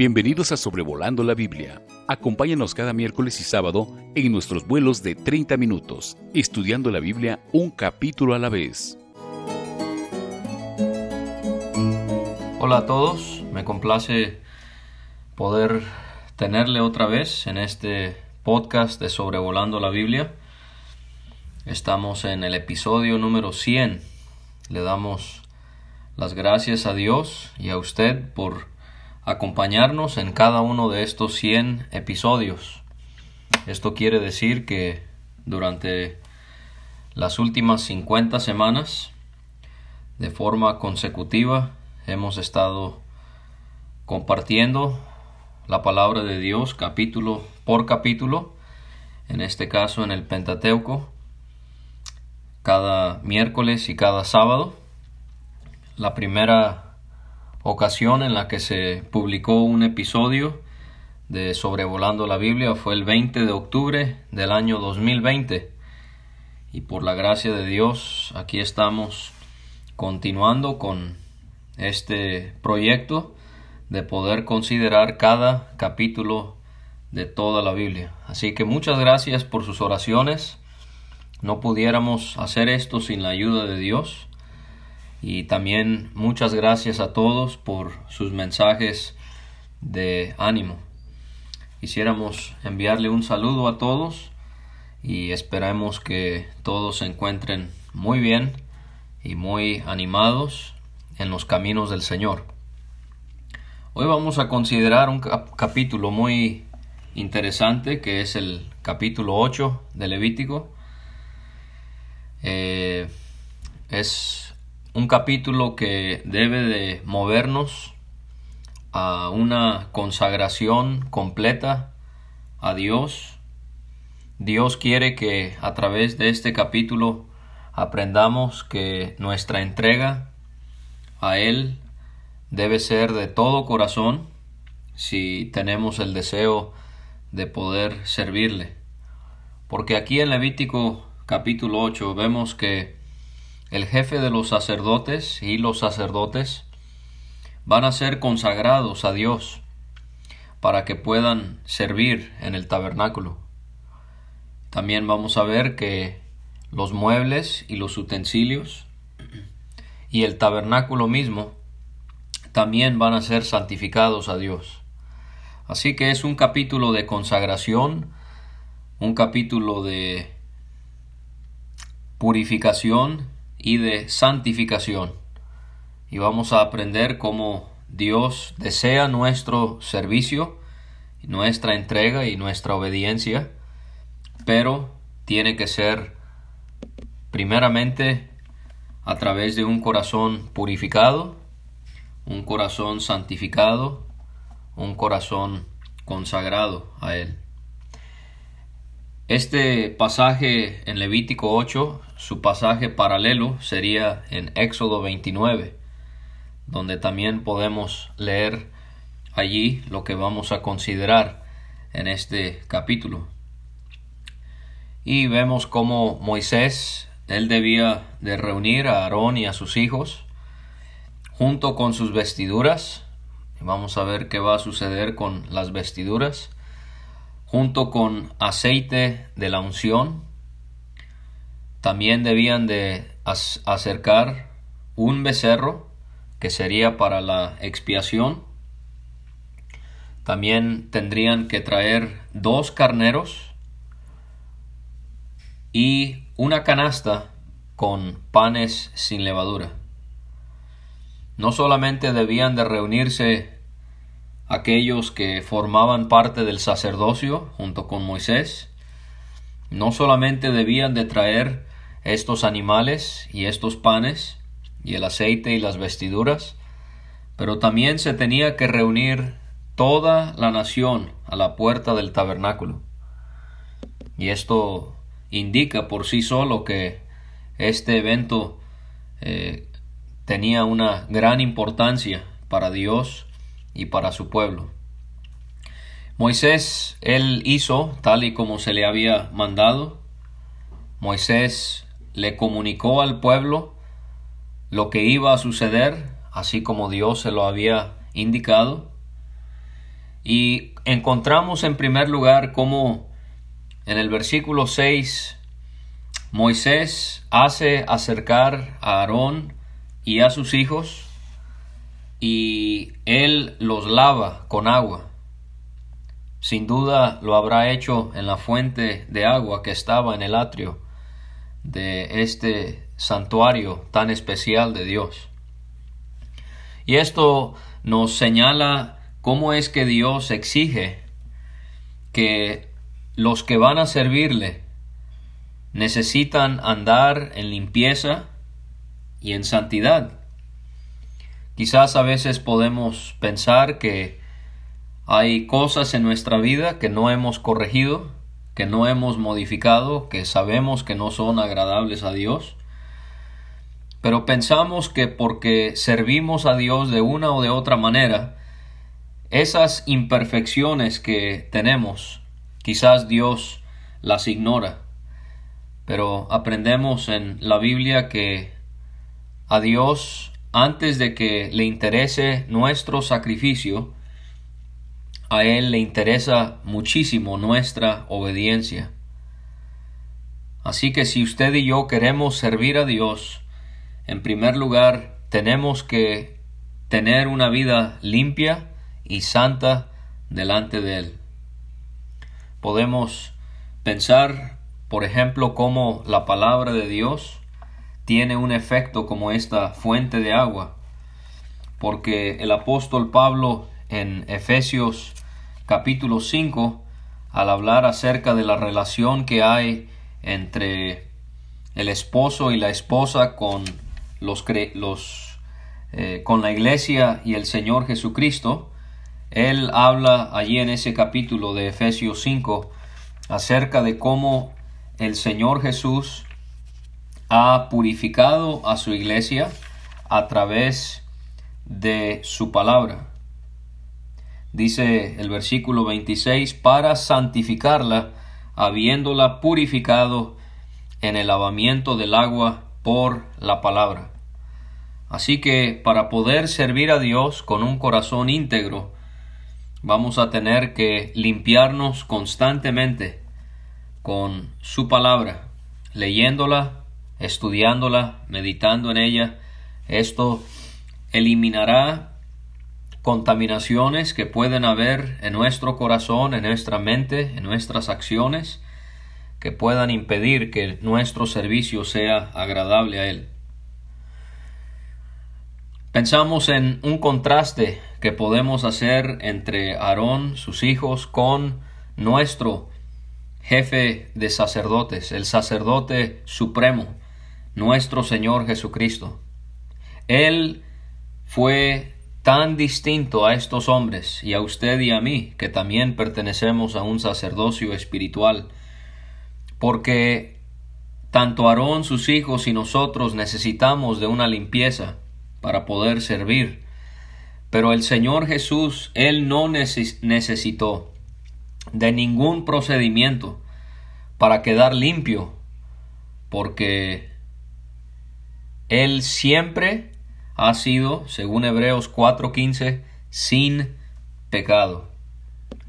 Bienvenidos a Sobrevolando la Biblia. Acompáñanos cada miércoles y sábado en nuestros vuelos de 30 minutos, estudiando la Biblia un capítulo a la vez. Hola a todos, me complace poder tenerle otra vez en este podcast de Sobrevolando la Biblia. Estamos en el episodio número 100. Le damos las gracias a Dios y a usted por acompañarnos en cada uno de estos 100 episodios. Esto quiere decir que durante las últimas 50 semanas, de forma consecutiva, hemos estado compartiendo la palabra de Dios capítulo por capítulo, en este caso en el Pentateuco, cada miércoles y cada sábado. La primera ocasión en la que se publicó un episodio de Sobrevolando la Biblia fue el 20 de octubre del año 2020. Y por la gracia de Dios, aquí estamos continuando con este proyecto de poder considerar cada capítulo de toda la Biblia. Así que muchas gracias por sus oraciones. No pudiéramos hacer esto sin la ayuda de Dios. Y también muchas gracias a todos por sus mensajes de ánimo. Quisiéramos enviarle un saludo a todos y esperamos que todos se encuentren muy bien y muy animados en los caminos del Señor. Hoy vamos a considerar un capítulo muy interesante que es el capítulo 8 de Levítico. Eh, es un capítulo que debe de movernos a una consagración completa a Dios. Dios quiere que a través de este capítulo aprendamos que nuestra entrega a Él debe ser de todo corazón si tenemos el deseo de poder servirle. Porque aquí en Levítico capítulo 8 vemos que el jefe de los sacerdotes y los sacerdotes van a ser consagrados a Dios para que puedan servir en el tabernáculo. También vamos a ver que los muebles y los utensilios y el tabernáculo mismo también van a ser santificados a Dios. Así que es un capítulo de consagración, un capítulo de purificación y de santificación. Y vamos a aprender cómo Dios desea nuestro servicio, nuestra entrega y nuestra obediencia, pero tiene que ser primeramente a través de un corazón purificado, un corazón santificado, un corazón consagrado a Él. Este pasaje en Levítico 8, su pasaje paralelo sería en Éxodo 29, donde también podemos leer allí lo que vamos a considerar en este capítulo. Y vemos cómo Moisés, él debía de reunir a Aarón y a sus hijos junto con sus vestiduras. Vamos a ver qué va a suceder con las vestiduras junto con aceite de la unción. También debían de acercar un becerro que sería para la expiación. También tendrían que traer dos carneros y una canasta con panes sin levadura. No solamente debían de reunirse aquellos que formaban parte del sacerdocio junto con Moisés, no solamente debían de traer estos animales y estos panes y el aceite y las vestiduras, pero también se tenía que reunir toda la nación a la puerta del tabernáculo. Y esto indica por sí solo que este evento eh, tenía una gran importancia para Dios y para su pueblo. Moisés, él hizo tal y como se le había mandado. Moisés le comunicó al pueblo lo que iba a suceder, así como Dios se lo había indicado. Y encontramos en primer lugar cómo en el versículo 6 Moisés hace acercar a Aarón y a sus hijos y él los lava con agua. Sin duda lo habrá hecho en la fuente de agua que estaba en el atrio de este santuario tan especial de Dios. Y esto nos señala cómo es que Dios exige que los que van a servirle necesitan andar en limpieza y en santidad. Quizás a veces podemos pensar que hay cosas en nuestra vida que no hemos corregido, que no hemos modificado, que sabemos que no son agradables a Dios. Pero pensamos que porque servimos a Dios de una o de otra manera, esas imperfecciones que tenemos, quizás Dios las ignora. Pero aprendemos en la Biblia que a Dios, antes de que le interese nuestro sacrificio, a Él le interesa muchísimo nuestra obediencia. Así que si usted y yo queremos servir a Dios, en primer lugar tenemos que tener una vida limpia y santa delante de Él. Podemos pensar, por ejemplo, cómo la palabra de Dios tiene un efecto como esta fuente de agua, porque el apóstol Pablo en Efesios capítulo 5, al hablar acerca de la relación que hay entre el esposo y la esposa con los, eh, con la iglesia y el Señor Jesucristo, él habla allí en ese capítulo de Efesios 5 acerca de cómo el Señor Jesús ha purificado a su iglesia a través de su palabra. Dice el versículo 26, para santificarla, habiéndola purificado en el lavamiento del agua por la palabra. Así que para poder servir a Dios con un corazón íntegro, vamos a tener que limpiarnos constantemente con su palabra, leyéndola, estudiándola, meditando en ella. Esto eliminará contaminaciones que pueden haber en nuestro corazón, en nuestra mente, en nuestras acciones, que puedan impedir que nuestro servicio sea agradable a Él. Pensamos en un contraste que podemos hacer entre Aarón, sus hijos, con nuestro jefe de sacerdotes, el sacerdote supremo, nuestro Señor Jesucristo. Él fue tan distinto a estos hombres y a usted y a mí, que también pertenecemos a un sacerdocio espiritual, porque tanto Aarón, sus hijos y nosotros necesitamos de una limpieza para poder servir. Pero el Señor Jesús, Él no necesitó de ningún procedimiento para quedar limpio, porque Él siempre ha sido, según Hebreos 4:15, sin pecado.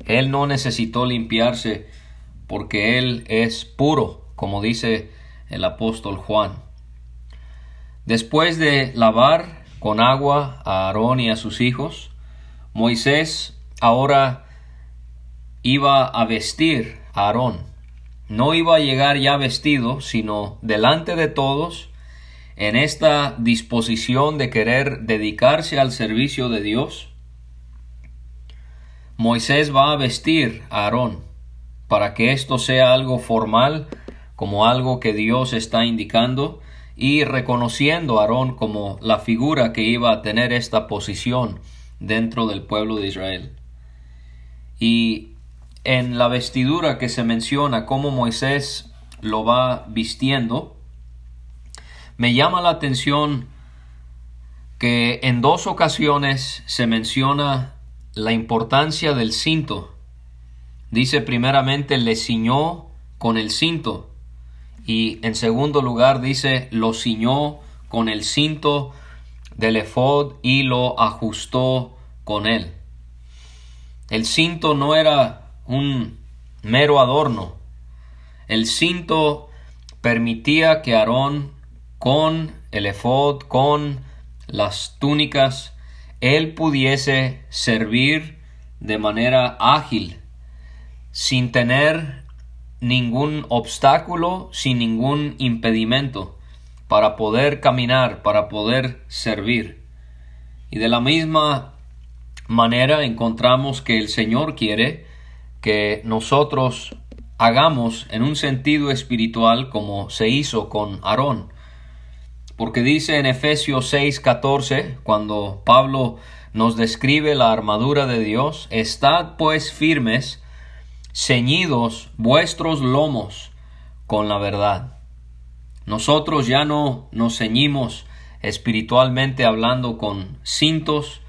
Él no necesitó limpiarse porque Él es puro, como dice el apóstol Juan. Después de lavar con agua a Aarón y a sus hijos, Moisés ahora iba a vestir a Aarón. No iba a llegar ya vestido, sino delante de todos en esta disposición de querer dedicarse al servicio de Dios, Moisés va a vestir a Aarón para que esto sea algo formal, como algo que Dios está indicando, y reconociendo a Aarón como la figura que iba a tener esta posición dentro del pueblo de Israel. Y en la vestidura que se menciona cómo Moisés lo va vistiendo, me llama la atención que en dos ocasiones se menciona la importancia del cinto. Dice primeramente le ciñó con el cinto y en segundo lugar dice lo ciñó con el cinto del efod y lo ajustó con él. El cinto no era un mero adorno. El cinto permitía que Aarón con el efod, con las túnicas, él pudiese servir de manera ágil, sin tener ningún obstáculo, sin ningún impedimento, para poder caminar, para poder servir. Y de la misma manera encontramos que el Señor quiere que nosotros hagamos en un sentido espiritual como se hizo con Aarón. Porque dice en Efesios 6:14, cuando Pablo nos describe la armadura de Dios, estad pues firmes, ceñidos vuestros lomos con la verdad. Nosotros ya no nos ceñimos espiritualmente hablando con cintos,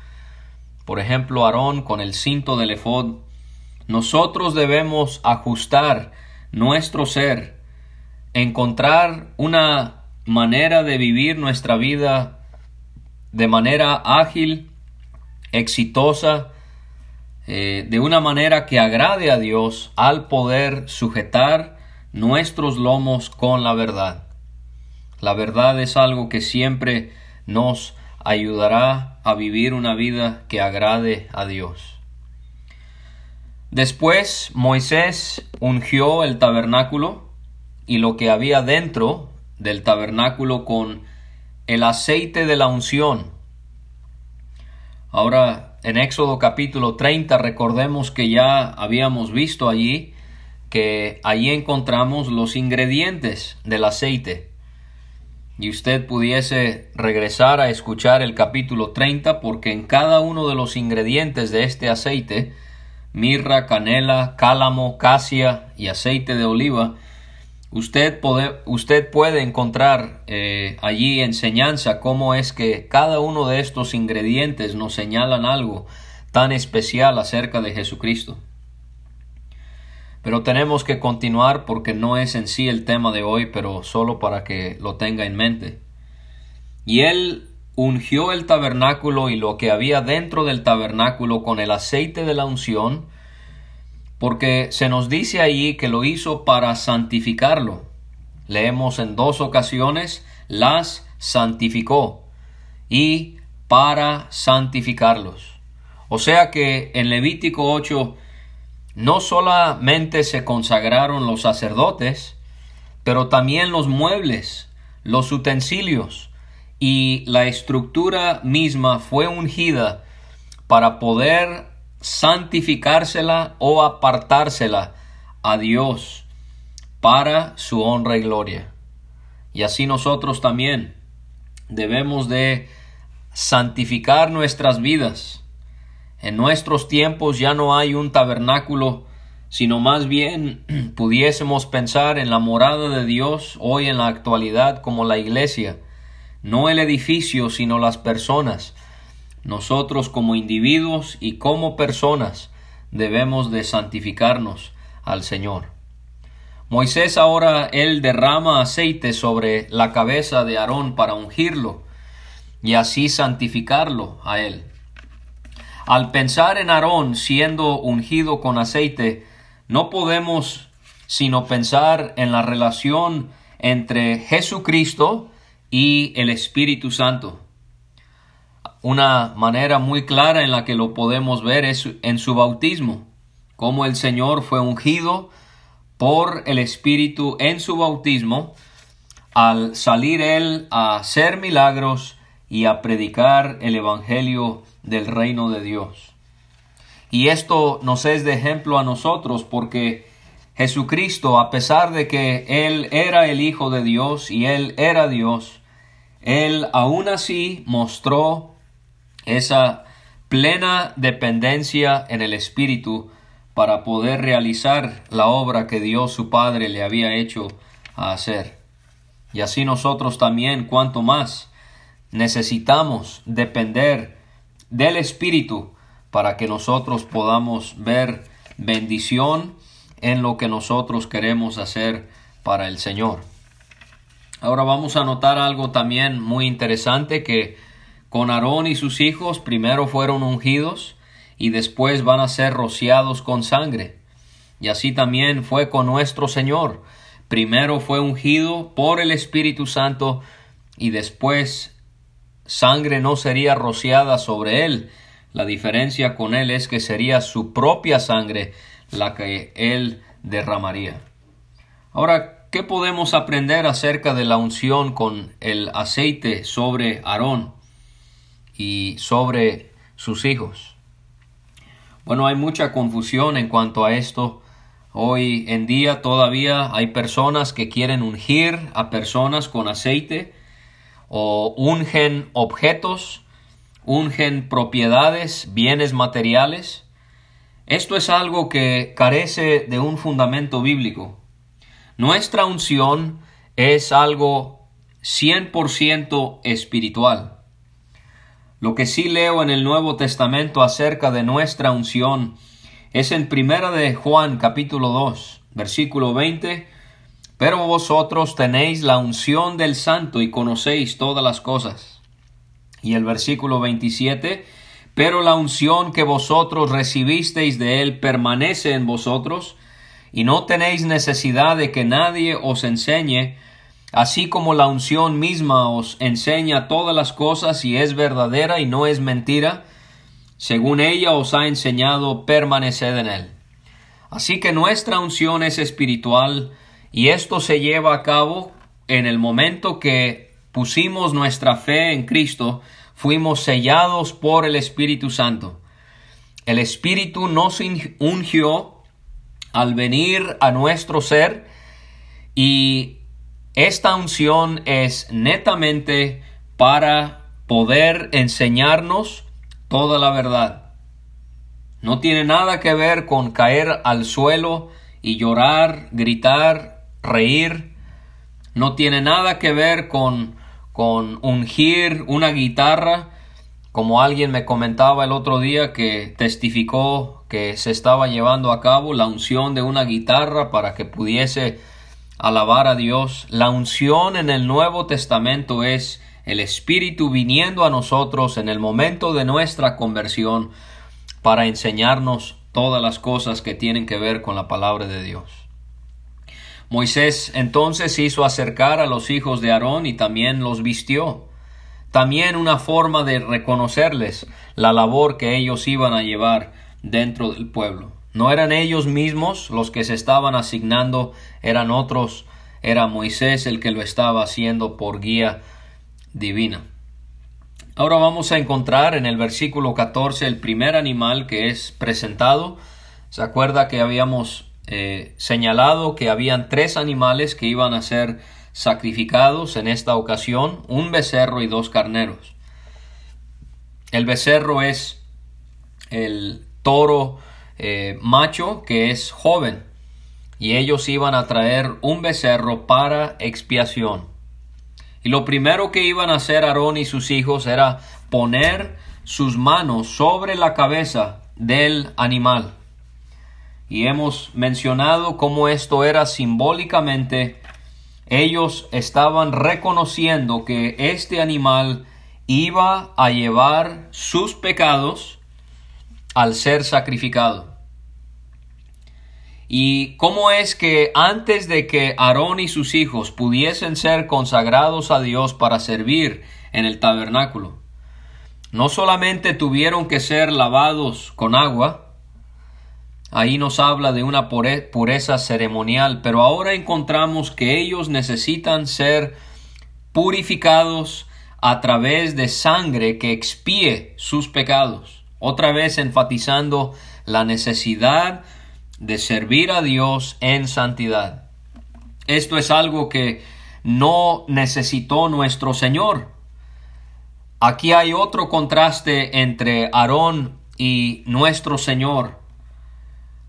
por ejemplo, Aarón con el cinto del efod. Nosotros debemos ajustar nuestro ser, encontrar una manera de vivir nuestra vida de manera ágil, exitosa, eh, de una manera que agrade a Dios al poder sujetar nuestros lomos con la verdad. La verdad es algo que siempre nos ayudará a vivir una vida que agrade a Dios. Después Moisés ungió el tabernáculo y lo que había dentro del tabernáculo con el aceite de la unción. Ahora, en Éxodo capítulo 30, recordemos que ya habíamos visto allí que allí encontramos los ingredientes del aceite y usted pudiese regresar a escuchar el capítulo 30 porque en cada uno de los ingredientes de este aceite, mirra, canela, cálamo, casia y aceite de oliva, usted puede, usted puede encontrar eh, allí enseñanza cómo es que cada uno de estos ingredientes nos señalan algo tan especial acerca de Jesucristo. Pero tenemos que continuar porque no es en sí el tema de hoy, pero solo para que lo tenga en mente. Y él ungió el tabernáculo y lo que había dentro del tabernáculo con el aceite de la unción, porque se nos dice allí que lo hizo para santificarlo. Leemos en dos ocasiones, las santificó y para santificarlos. O sea que en Levítico 8 no solamente se consagraron los sacerdotes, pero también los muebles, los utensilios y la estructura misma fue ungida para poder santificársela o apartársela a Dios para su honra y gloria. Y así nosotros también debemos de santificar nuestras vidas en nuestros tiempos ya no hay un tabernáculo, sino más bien pudiésemos pensar en la morada de Dios hoy en la actualidad como la iglesia, no el edificio, sino las personas. Nosotros como individuos y como personas debemos de santificarnos al Señor. Moisés ahora él derrama aceite sobre la cabeza de Aarón para ungirlo y así santificarlo a él. Al pensar en Aarón siendo ungido con aceite, no podemos sino pensar en la relación entre Jesucristo y el Espíritu Santo. Una manera muy clara en la que lo podemos ver es en su bautismo, como el Señor fue ungido por el Espíritu en su bautismo, al salir él a hacer milagros y a predicar el Evangelio del reino de Dios. Y esto nos es de ejemplo a nosotros porque Jesucristo, a pesar de que Él era el Hijo de Dios y Él era Dios, Él aún así mostró esa plena dependencia en el Espíritu para poder realizar la obra que Dios su Padre le había hecho a hacer. Y así nosotros también, cuanto más, necesitamos depender del Espíritu para que nosotros podamos ver bendición en lo que nosotros queremos hacer para el Señor. Ahora vamos a notar algo también muy interesante que con Aarón y sus hijos primero fueron ungidos y después van a ser rociados con sangre. Y así también fue con nuestro Señor. Primero fue ungido por el Espíritu Santo y después sangre no sería rociada sobre él. La diferencia con él es que sería su propia sangre la que él derramaría. Ahora, ¿qué podemos aprender acerca de la unción con el aceite sobre Aarón y sobre sus hijos? Bueno, hay mucha confusión en cuanto a esto. Hoy en día todavía hay personas que quieren ungir a personas con aceite o ungen objetos, ungen propiedades, bienes materiales. Esto es algo que carece de un fundamento bíblico. Nuestra unción es algo 100% espiritual. Lo que sí leo en el Nuevo Testamento acerca de nuestra unción es en Primera de Juan capítulo 2, versículo 20, pero vosotros tenéis la unción del Santo y conocéis todas las cosas. Y el versículo 27, pero la unción que vosotros recibisteis de él permanece en vosotros, y no tenéis necesidad de que nadie os enseñe, así como la unción misma os enseña todas las cosas y es verdadera y no es mentira, según ella os ha enseñado, permaneced en él. Así que nuestra unción es espiritual y esto se lleva a cabo en el momento que pusimos nuestra fe en Cristo, fuimos sellados por el Espíritu Santo. El Espíritu nos ungió al venir a nuestro ser y esta unción es netamente para poder enseñarnos toda la verdad. No tiene nada que ver con caer al suelo y llorar, gritar, reír. No tiene nada que ver con, con ungir una guitarra, como alguien me comentaba el otro día que testificó que se estaba llevando a cabo la unción de una guitarra para que pudiese alabar a Dios. La unción en el Nuevo Testamento es el Espíritu viniendo a nosotros en el momento de nuestra conversión para enseñarnos todas las cosas que tienen que ver con la palabra de Dios. Moisés entonces hizo acercar a los hijos de Aarón y también los vistió. También una forma de reconocerles la labor que ellos iban a llevar dentro del pueblo. No eran ellos mismos los que se estaban asignando, eran otros, era Moisés el que lo estaba haciendo por guía divina. Ahora vamos a encontrar en el versículo 14 el primer animal que es presentado. Se acuerda que habíamos eh, señalado que habían tres animales que iban a ser sacrificados en esta ocasión, un becerro y dos carneros. El becerro es el toro eh, macho que es joven y ellos iban a traer un becerro para expiación. Y lo primero que iban a hacer Aarón y sus hijos era poner sus manos sobre la cabeza del animal. Y hemos mencionado cómo esto era simbólicamente, ellos estaban reconociendo que este animal iba a llevar sus pecados al ser sacrificado. ¿Y cómo es que antes de que Aarón y sus hijos pudiesen ser consagrados a Dios para servir en el tabernáculo, no solamente tuvieron que ser lavados con agua, ahí nos habla de una pureza ceremonial, pero ahora encontramos que ellos necesitan ser purificados a través de sangre que expíe sus pecados, otra vez enfatizando la necesidad de servir a Dios en santidad. Esto es algo que no necesitó nuestro Señor. Aquí hay otro contraste entre Aarón y nuestro Señor.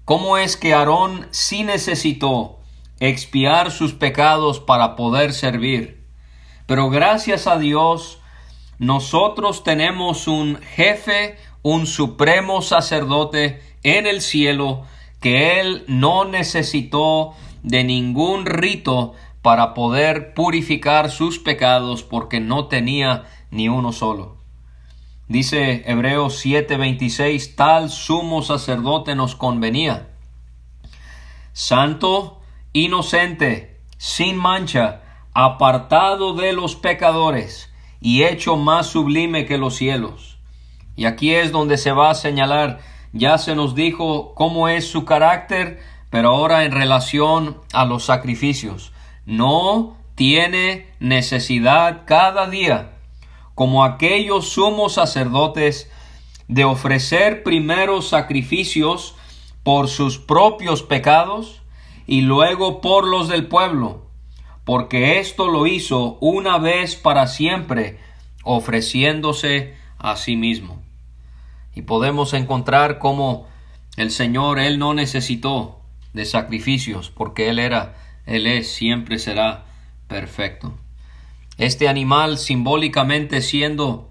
¿Cómo es que Aarón sí necesitó expiar sus pecados para poder servir? Pero gracias a Dios, nosotros tenemos un jefe, un supremo sacerdote en el cielo que él no necesitó de ningún rito para poder purificar sus pecados porque no tenía ni uno solo. Dice Hebreos 7:26, tal sumo sacerdote nos convenía. Santo, inocente, sin mancha, apartado de los pecadores y hecho más sublime que los cielos. Y aquí es donde se va a señalar, ya se nos dijo cómo es su carácter, pero ahora en relación a los sacrificios. No tiene necesidad cada día, como aquellos sumos sacerdotes, de ofrecer primero sacrificios por sus propios pecados y luego por los del pueblo, porque esto lo hizo una vez para siempre, ofreciéndose a sí mismo. Y podemos encontrar cómo el Señor, Él no necesitó de sacrificios, porque Él era, Él es, siempre será perfecto. Este animal simbólicamente siendo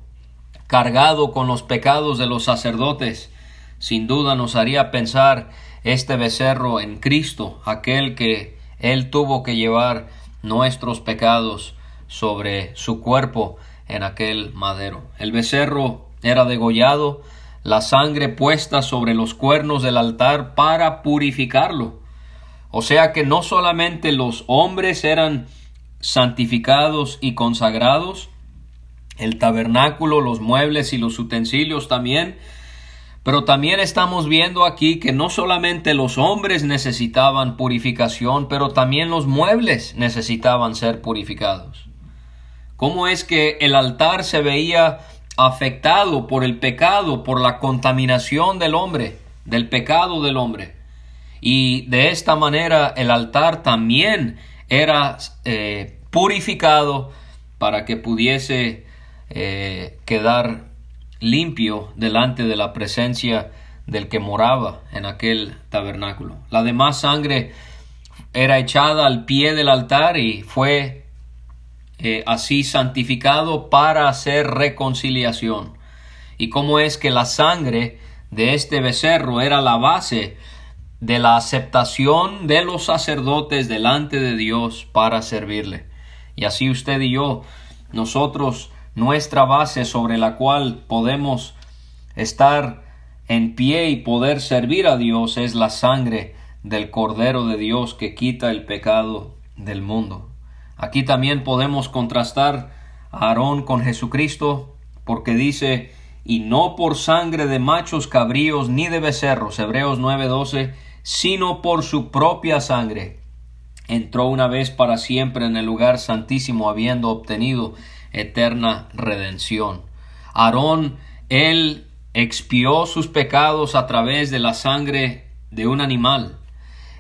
cargado con los pecados de los sacerdotes, sin duda nos haría pensar este becerro en Cristo, aquel que Él tuvo que llevar nuestros pecados sobre su cuerpo en aquel madero. El becerro era degollado, la sangre puesta sobre los cuernos del altar para purificarlo. O sea que no solamente los hombres eran santificados y consagrados, el tabernáculo, los muebles y los utensilios también, pero también estamos viendo aquí que no solamente los hombres necesitaban purificación, pero también los muebles necesitaban ser purificados. ¿Cómo es que el altar se veía afectado por el pecado, por la contaminación del hombre, del pecado del hombre? Y de esta manera el altar también era eh, purificado para que pudiese eh, quedar limpio delante de la presencia del que moraba en aquel tabernáculo. La demás sangre era echada al pie del altar y fue eh, así santificado para hacer reconciliación. Y cómo es que la sangre de este becerro era la base de la aceptación de los sacerdotes delante de Dios para servirle. Y así usted y yo, nosotros nuestra base sobre la cual podemos estar en pie y poder servir a Dios es la sangre del Cordero de Dios que quita el pecado del mundo. Aquí también podemos contrastar a Aarón con Jesucristo porque dice y no por sangre de machos cabríos ni de becerros, Hebreos 9:12, sino por su propia sangre. Entró una vez para siempre en el lugar santísimo habiendo obtenido eterna redención. Aarón, él expió sus pecados a través de la sangre de un animal.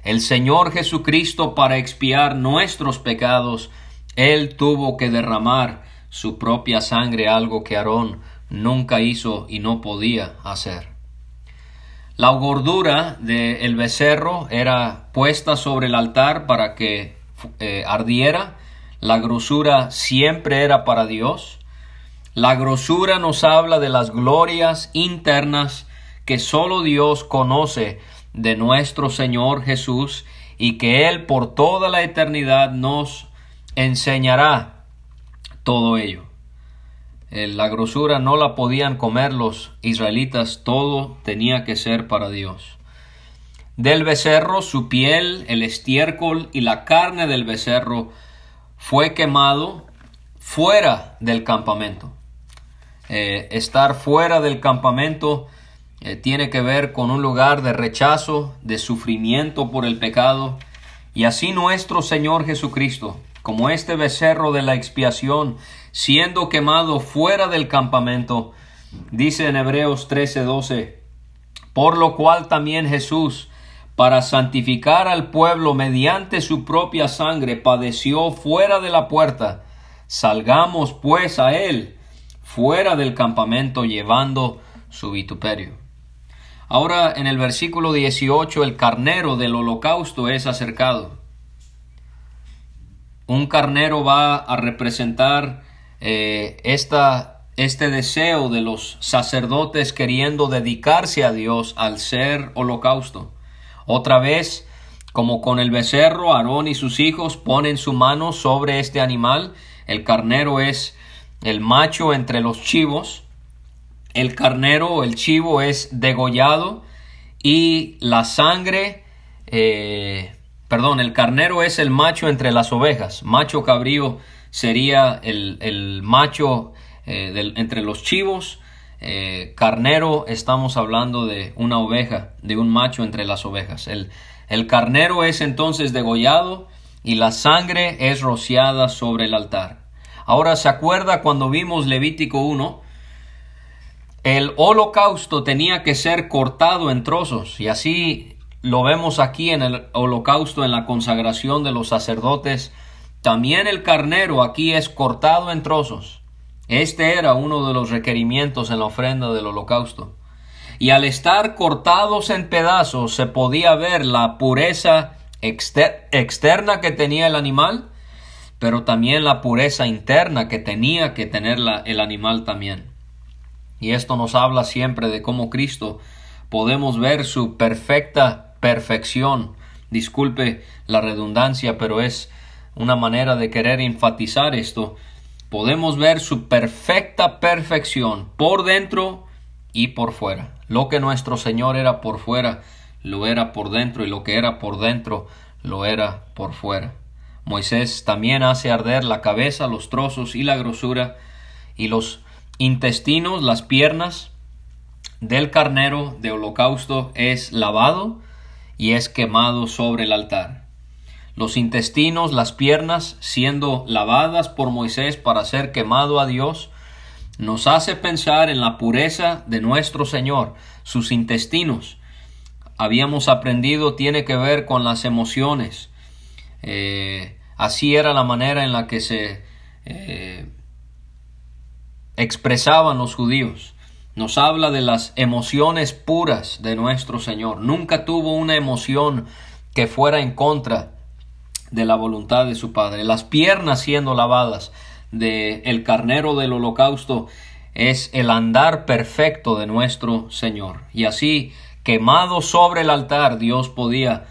El Señor Jesucristo para expiar nuestros pecados, él tuvo que derramar su propia sangre, algo que Aarón nunca hizo y no podía hacer. La gordura del becerro era puesta sobre el altar para que eh, ardiera la grosura siempre era para Dios. La grosura nos habla de las glorias internas que sólo Dios conoce de nuestro Señor Jesús y que Él por toda la eternidad nos enseñará todo ello. Eh, la grosura no la podían comer los israelitas, todo tenía que ser para Dios. Del becerro, su piel, el estiércol y la carne del becerro fue quemado fuera del campamento. Eh, estar fuera del campamento eh, tiene que ver con un lugar de rechazo, de sufrimiento por el pecado, y así nuestro Señor Jesucristo, como este becerro de la expiación, siendo quemado fuera del campamento, dice en Hebreos 13:12, por lo cual también Jesús, para santificar al pueblo mediante su propia sangre, padeció fuera de la puerta. Salgamos pues a él fuera del campamento llevando su vituperio. Ahora en el versículo 18 el carnero del holocausto es acercado. Un carnero va a representar eh, esta, este deseo de los sacerdotes queriendo dedicarse a Dios al ser holocausto. Otra vez, como con el becerro, Aarón y sus hijos ponen su mano sobre este animal. El carnero es el macho entre los chivos. El carnero, el chivo es degollado y la sangre, eh, perdón, el carnero es el macho entre las ovejas. Macho cabrío sería el, macho eh, entre los chivos. Eh, carnero, estamos hablando de una oveja, de un macho entre las ovejas. El, el carnero es entonces degollado y la sangre es rociada sobre el altar. Ahora, ¿se acuerda cuando vimos Levítico 1? El holocausto tenía que ser cortado en trozos y así lo vemos aquí en el holocausto en la consagración de los sacerdotes. También el carnero aquí es cortado en trozos. Este era uno de los requerimientos en la ofrenda del holocausto. Y al estar cortados en pedazos se podía ver la pureza externa que tenía el animal, pero también la pureza interna que tenía que tener el animal también. Y esto nos habla siempre de cómo Cristo podemos ver su perfecta perfección. Disculpe la redundancia, pero es una manera de querer enfatizar esto. Podemos ver su perfecta perfección por dentro y por fuera. Lo que nuestro Señor era por fuera, lo era por dentro, y lo que era por dentro, lo era por fuera. Moisés también hace arder la cabeza, los trozos y la grosura, y los intestinos, las piernas del carnero de holocausto es lavado y es quemado sobre el altar. Los intestinos, las piernas, siendo lavadas por Moisés para ser quemado a Dios, nos hace pensar en la pureza de nuestro Señor. Sus intestinos, habíamos aprendido, tiene que ver con las emociones. Eh, así era la manera en la que se eh, expresaban los judíos. Nos habla de las emociones puras de nuestro Señor. Nunca tuvo una emoción que fuera en contra de la voluntad de su Padre. Las piernas siendo lavadas de el carnero del holocausto es el andar perfecto de nuestro Señor. Y así, quemado sobre el altar, Dios podía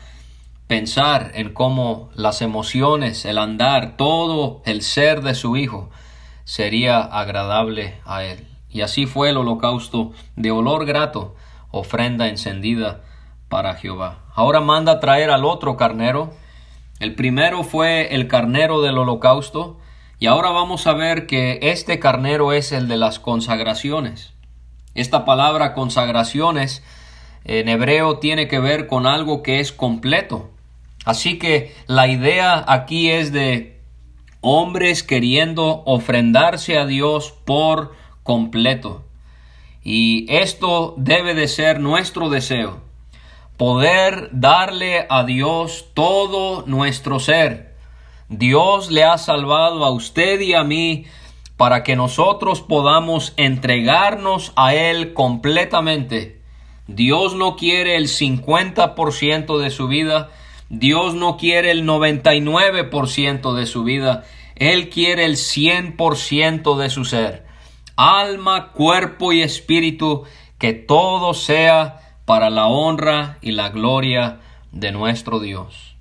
pensar en cómo las emociones, el andar, todo el ser de su Hijo sería agradable a él. Y así fue el holocausto de olor grato, ofrenda encendida para Jehová. Ahora manda traer al otro carnero. El primero fue el carnero del holocausto, y ahora vamos a ver que este carnero es el de las consagraciones. Esta palabra consagraciones en hebreo tiene que ver con algo que es completo. Así que la idea aquí es de hombres queriendo ofrendarse a Dios por completo. Y esto debe de ser nuestro deseo, poder darle a Dios todo nuestro ser. Dios le ha salvado a usted y a mí para que nosotros podamos entregarnos a Él completamente. Dios no quiere el 50% de su vida, Dios no quiere el 99% de su vida, Él quiere el 100% de su ser. Alma, cuerpo y espíritu, que todo sea para la honra y la gloria de nuestro Dios.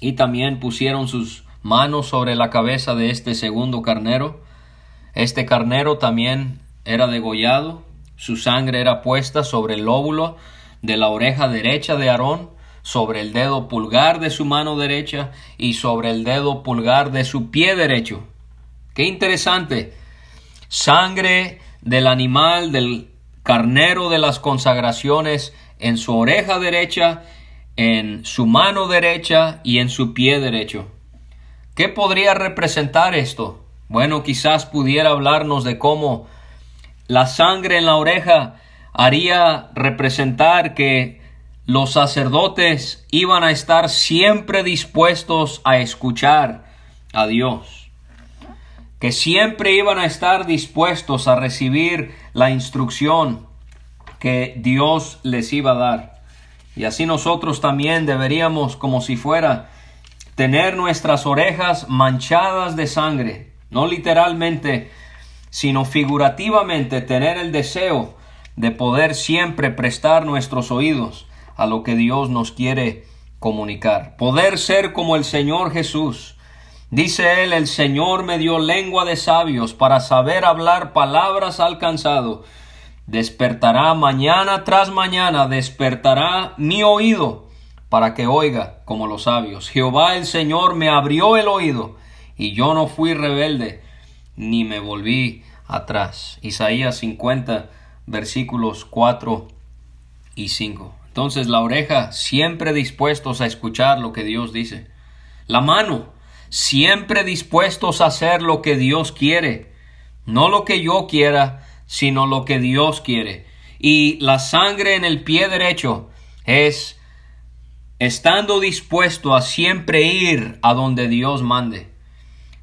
Y también pusieron sus manos sobre la cabeza de este segundo carnero. Este carnero también era degollado, su sangre era puesta sobre el lóbulo de la oreja derecha de Aarón, sobre el dedo pulgar de su mano derecha y sobre el dedo pulgar de su pie derecho. Qué interesante. Sangre del animal, del carnero de las consagraciones en su oreja derecha, en su mano derecha y en su pie derecho. ¿Qué podría representar esto? Bueno, quizás pudiera hablarnos de cómo la sangre en la oreja haría representar que los sacerdotes iban a estar siempre dispuestos a escuchar a Dios, que siempre iban a estar dispuestos a recibir la instrucción que Dios les iba a dar. Y así nosotros también deberíamos, como si fuera, tener nuestras orejas manchadas de sangre, no literalmente, sino figurativamente tener el deseo de poder siempre prestar nuestros oídos a lo que Dios nos quiere comunicar. Poder ser como el Señor Jesús. Dice él, el Señor me dio lengua de sabios para saber hablar palabras alcanzado. Despertará mañana tras mañana, despertará mi oído para que oiga como los sabios. Jehová el Señor me abrió el oído y yo no fui rebelde ni me volví atrás. Isaías 50 versículos 4 y 5. Entonces la oreja siempre dispuestos a escuchar lo que Dios dice. La mano siempre dispuestos a hacer lo que Dios quiere. No lo que yo quiera, sino lo que Dios quiere. Y la sangre en el pie derecho es estando dispuesto a siempre ir a donde Dios mande.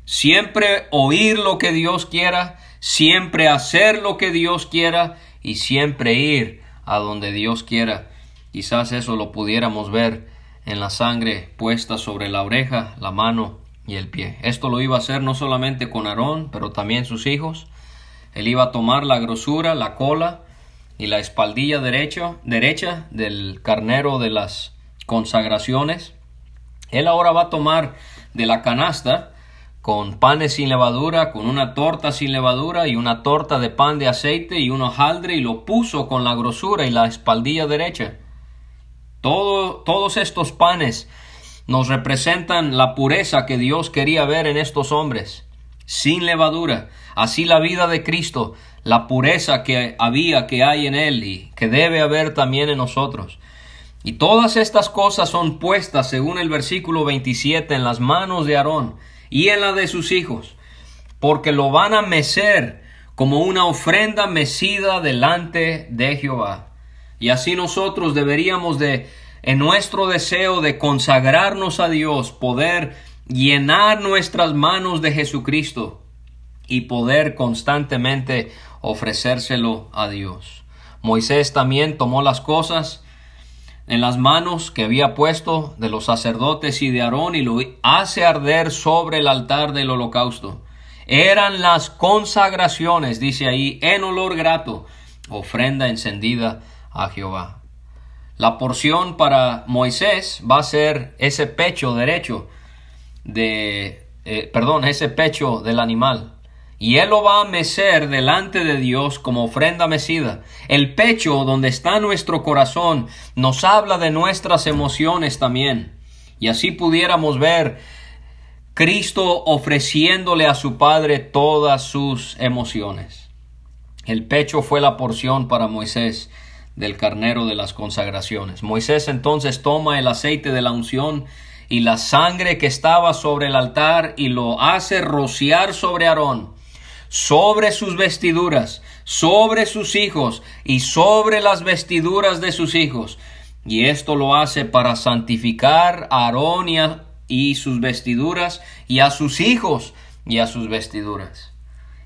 Siempre oír lo que Dios quiera, siempre hacer lo que Dios quiera y siempre ir a donde Dios quiera. Quizás eso lo pudiéramos ver en la sangre puesta sobre la oreja, la mano y el pie. Esto lo iba a hacer no solamente con Aarón, pero también sus hijos. Él iba a tomar la grosura, la cola y la espaldilla derecha, derecha del carnero de las consagraciones. Él ahora va a tomar de la canasta con panes sin levadura, con una torta sin levadura y una torta de pan de aceite y un hojaldre y lo puso con la grosura y la espaldilla derecha. Todo, todos estos panes nos representan la pureza que Dios quería ver en estos hombres, sin levadura. Así la vida de Cristo, la pureza que había, que hay en Él y que debe haber también en nosotros. Y todas estas cosas son puestas, según el versículo 27, en las manos de Aarón y en la de sus hijos, porque lo van a mecer como una ofrenda mecida delante de Jehová. Y así nosotros deberíamos de, en nuestro deseo de consagrarnos a Dios, poder llenar nuestras manos de Jesucristo y poder constantemente ofrecérselo a Dios. Moisés también tomó las cosas en las manos que había puesto de los sacerdotes y de Aarón y lo hace arder sobre el altar del holocausto. Eran las consagraciones, dice ahí, en olor grato, ofrenda encendida a Jehová. La porción para Moisés va a ser ese pecho derecho de, eh, perdón, ese pecho del animal y él lo va a mecer delante de Dios como ofrenda mecida. El pecho donde está nuestro corazón nos habla de nuestras emociones también. Y así pudiéramos ver Cristo ofreciéndole a su Padre todas sus emociones. El pecho fue la porción para Moisés del carnero de las consagraciones. Moisés entonces toma el aceite de la unción y la sangre que estaba sobre el altar y lo hace rociar sobre Aarón sobre sus vestiduras, sobre sus hijos y sobre las vestiduras de sus hijos. Y esto lo hace para santificar a Aarón y, sus vestiduras y a sus hijos y a sus vestiduras.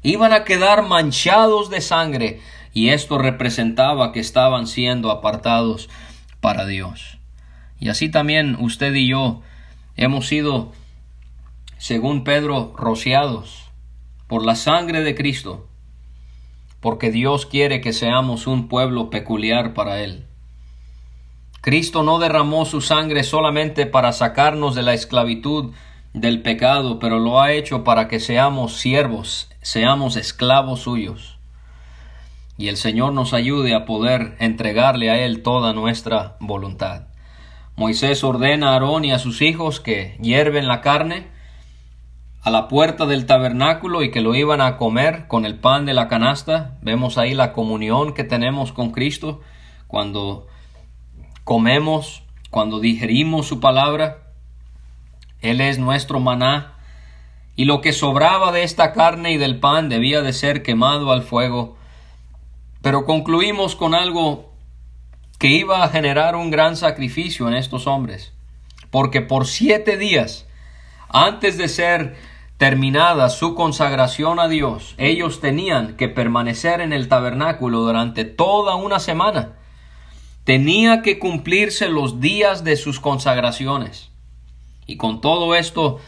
Iban a quedar manchados de sangre y esto representaba que estaban siendo apartados para Dios. Y así también usted y yo hemos sido, según Pedro, rociados por la sangre de Cristo, porque Dios quiere que seamos un pueblo peculiar para Él. Cristo no derramó su sangre solamente para sacarnos de la esclavitud del pecado, pero lo ha hecho para que seamos siervos, seamos esclavos suyos. Y el Señor nos ayude a poder entregarle a Él toda nuestra voluntad. Moisés ordena a Aarón y a sus hijos que hierven la carne, a la puerta del tabernáculo y que lo iban a comer con el pan de la canasta. Vemos ahí la comunión que tenemos con Cristo cuando comemos, cuando digerimos su palabra. Él es nuestro maná y lo que sobraba de esta carne y del pan debía de ser quemado al fuego. Pero concluimos con algo que iba a generar un gran sacrificio en estos hombres, porque por siete días, antes de ser Terminada su consagración a Dios, ellos tenían que permanecer en el tabernáculo durante toda una semana. Tenía que cumplirse los días de sus consagraciones. Y con todo esto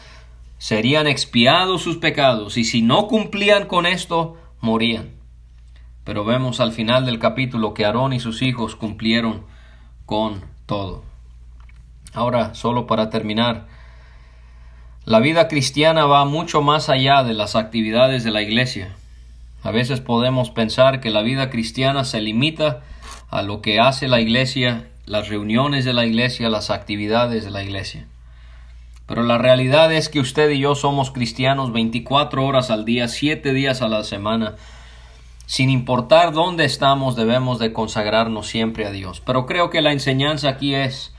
serían expiados sus pecados, y si no cumplían con esto, morían. Pero vemos al final del capítulo que Aarón y sus hijos cumplieron con todo. Ahora, solo para terminar, la vida cristiana va mucho más allá de las actividades de la iglesia. A veces podemos pensar que la vida cristiana se limita a lo que hace la iglesia, las reuniones de la iglesia, las actividades de la iglesia. Pero la realidad es que usted y yo somos cristianos 24 horas al día, 7 días a la semana. Sin importar dónde estamos, debemos de consagrarnos siempre a Dios. Pero creo que la enseñanza aquí es,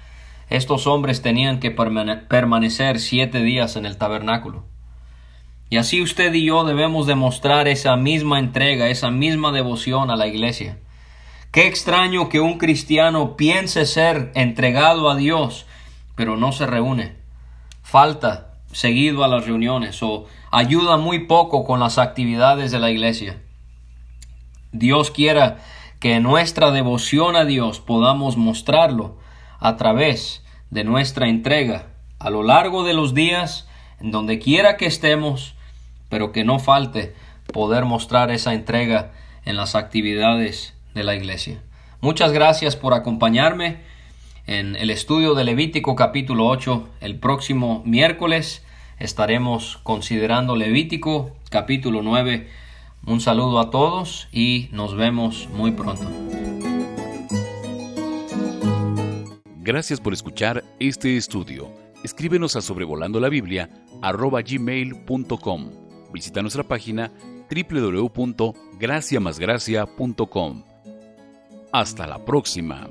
estos hombres tenían que permanecer siete días en el tabernáculo. Y así usted y yo debemos demostrar esa misma entrega, esa misma devoción a la iglesia. Qué extraño que un cristiano piense ser entregado a Dios, pero no se reúne. Falta seguido a las reuniones o ayuda muy poco con las actividades de la iglesia. Dios quiera que nuestra devoción a Dios podamos mostrarlo a través de nuestra entrega a lo largo de los días, en donde quiera que estemos, pero que no falte poder mostrar esa entrega en las actividades de la iglesia. Muchas gracias por acompañarme en el estudio de Levítico capítulo 8. El próximo miércoles estaremos considerando Levítico capítulo 9. Un saludo a todos y nos vemos muy pronto. Gracias por escuchar este estudio. Escríbenos a sobrevolando la Biblia gmail.com. Visita nuestra página www.graciamasgracia.com. Hasta la próxima.